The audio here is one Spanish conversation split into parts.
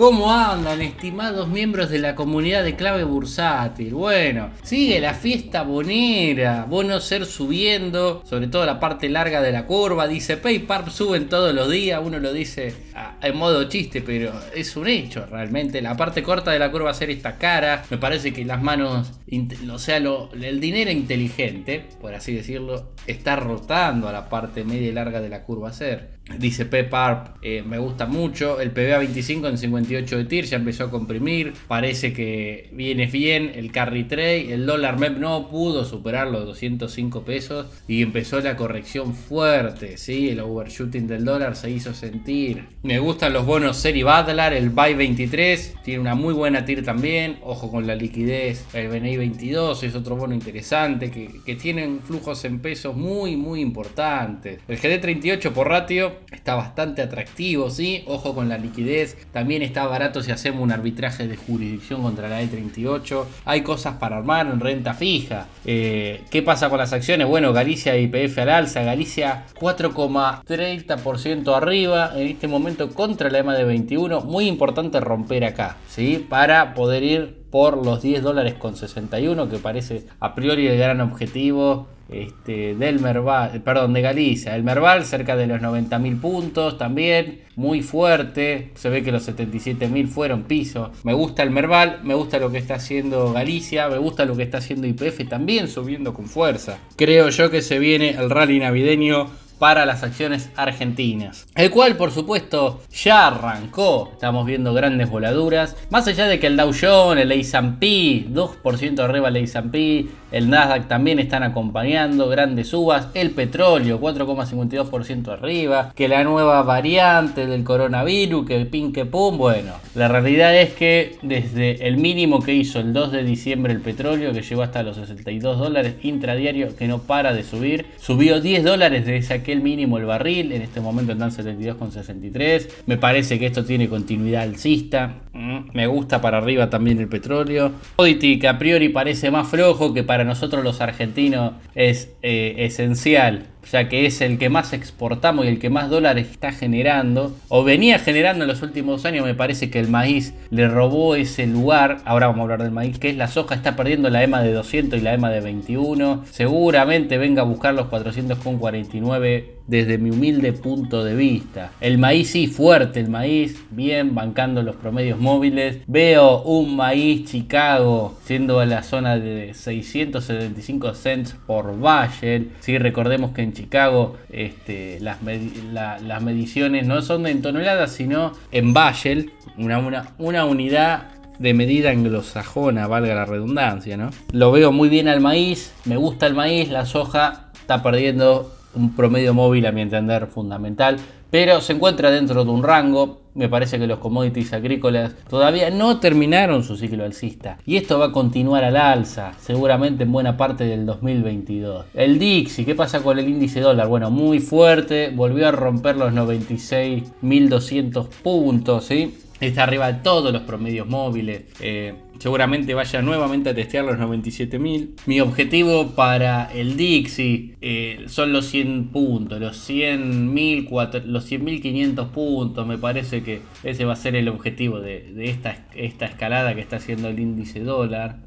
¿Cómo andan, estimados miembros de la comunidad de clave bursátil? Bueno, sigue la fiesta bonera, bono ser subiendo, sobre todo la parte larga de la curva, dice PayPal suben todos los días, uno lo dice en modo chiste, pero es un hecho realmente. La parte corta de la curva ser esta cara, me parece que las manos, o sea, el dinero inteligente, por así decirlo, está rotando a la parte media y larga de la curva ser. Dice Pep eh, me gusta mucho. El PBA 25 en 58 de TIR ya empezó a comprimir. Parece que viene bien el carry trade. El dólar MEP no pudo superar los 205 pesos y empezó la corrección fuerte. ¿sí? El overshooting del dólar se hizo sentir. Me gustan los bonos Seri Butler. El BY 23 tiene una muy buena TIR también. Ojo con la liquidez. El BNI 22 es otro bono interesante que, que tienen flujos en pesos muy, muy importantes. El GD 38 por ratio está bastante atractivo, ¿sí? Ojo con la liquidez, también está barato si hacemos un arbitraje de jurisdicción contra la E38. Hay cosas para armar en renta fija. Eh, ¿Qué pasa con las acciones? Bueno, Galicia y IPF al alza, Galicia 4,30% arriba en este momento contra la EMA de 21. Muy importante romper acá, ¿sí? Para poder ir por los 10 dólares con 61, que parece a priori el gran objetivo este, del Merval, perdón, de Galicia. El Merval cerca de los 90.000 puntos también, muy fuerte. Se ve que los 77.000 fueron piso. Me gusta el Merval, me gusta lo que está haciendo Galicia, me gusta lo que está haciendo IPF también subiendo con fuerza. Creo yo que se viene el rally navideño para las acciones argentinas. El cual, por supuesto, ya arrancó. Estamos viendo grandes voladuras. Más allá de que el Dow Jones, el S&P, 2% arriba el S&P, el Nasdaq también están acompañando grandes subas. El petróleo 4,52% arriba. Que la nueva variante del coronavirus, que pin que pum. Bueno, la realidad es que desde el mínimo que hizo el 2 de diciembre el petróleo, que llegó hasta los 62 dólares intradiario, que no para de subir, subió 10 dólares desde aquel mínimo el barril. En este momento están 72,63. Me parece que esto tiene continuidad alcista. Mm, me gusta para arriba también el petróleo. Commodity que a priori parece más flojo que para nosotros los argentinos es eh, esencial ya que es el que más exportamos y el que más dólares está generando, o venía generando en los últimos años, me parece que el maíz le robó ese lugar, ahora vamos a hablar del maíz, que es la soja, está perdiendo la EMA de 200 y la EMA de 21, seguramente venga a buscar los 400,49 desde mi humilde punto de vista. El maíz sí, fuerte el maíz, bien, bancando los promedios móviles. Veo un maíz Chicago siendo a la zona de 675 cents por Bayer. Si recordemos que en Chicago este, las, las mediciones no son en toneladas, sino en Bayel, una, una, una unidad de medida anglosajona, valga la redundancia, ¿no? Lo veo muy bien al maíz, me gusta el maíz, la soja está perdiendo un promedio móvil a mi entender fundamental, pero se encuentra dentro de un rango. Me parece que los commodities agrícolas todavía no terminaron su ciclo alcista y esto va a continuar al alza, seguramente en buena parte del 2022. El Dixie, ¿qué pasa con el índice dólar? Bueno, muy fuerte, volvió a romper los 96.200 puntos, ¿sí? Está arriba de todos los promedios móviles. Eh, seguramente vaya nuevamente a testear los 97.000. Mi objetivo para el Dixie eh, son los 100 puntos, los 100.000, los 100.500 puntos. Me parece que ese va a ser el objetivo de, esta, esta, escalada que está haciendo el índice dólar.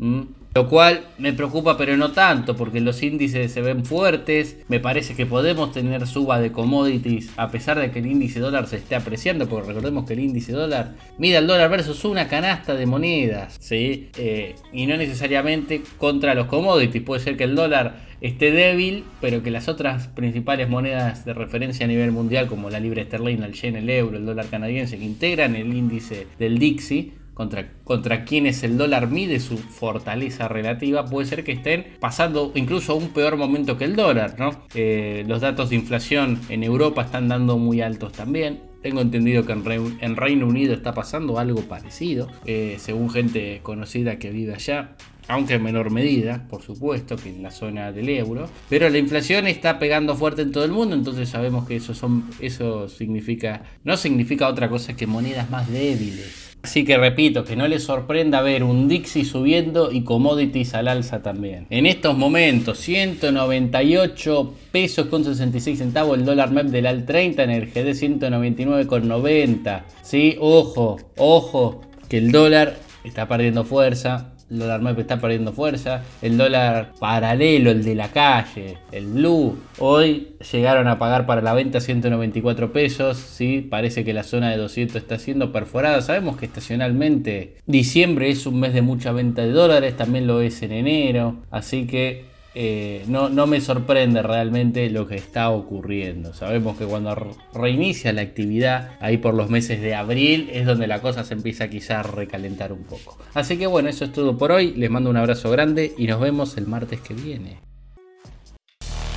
Lo cual me preocupa pero no tanto porque los índices se ven fuertes, me parece que podemos tener suba de commodities a pesar de que el índice dólar se esté apreciando, porque recordemos que el índice dólar mide al dólar versus una canasta de monedas, ¿sí? Eh, y no necesariamente contra los commodities, puede ser que el dólar esté débil, pero que las otras principales monedas de referencia a nivel mundial como la libra esterlina, el yen, el euro, el dólar canadiense que integran el índice del Dixie, contra, contra quienes el dólar mide su fortaleza relativa, puede ser que estén pasando incluso un peor momento que el dólar. ¿no? Eh, los datos de inflación en Europa están dando muy altos también. Tengo entendido que en, Reino Unido está pasando algo parecido, eh, según gente conocida que vive allá. aunque en menor medida, por supuesto, que en la zona del euro. Pero la inflación está pegando fuerte en todo el mundo, entonces sabemos que eso, son, eso significa, no significa otra cosa que monedas más débiles. Así que repito, que no les sorprenda ver un Dixie subiendo y commodities al alza también. En estos momentos, 198 pesos con 66 centavos el dólar MEP del AL 30 en el GD 199,90. Sí, ojo, ojo, que el dólar está perdiendo fuerza el dólar MEP está perdiendo fuerza, el dólar paralelo, el de la calle, el blue, hoy llegaron a pagar para la venta 194 pesos, ¿sí? parece que la zona de 200 está siendo perforada, sabemos que estacionalmente diciembre es un mes de mucha venta de dólares, también lo es en enero, así que eh, no, me sorprende realmente lo que está ocurriendo. Sabemos que cuando reinicia la actividad, ahí por los meses de abril, es donde la cosa se empieza quizá a recalentar un poco. Así que bueno, eso es todo por hoy. Les mando un abrazo grande y nos vemos el martes que viene.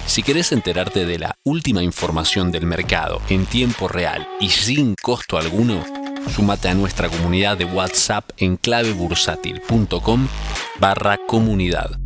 Si querés enterarte de la última información del mercado en tiempo real y sin costo alguno, sumate a nuestra comunidad de WhatsApp en clavebursátil.com barra comunidad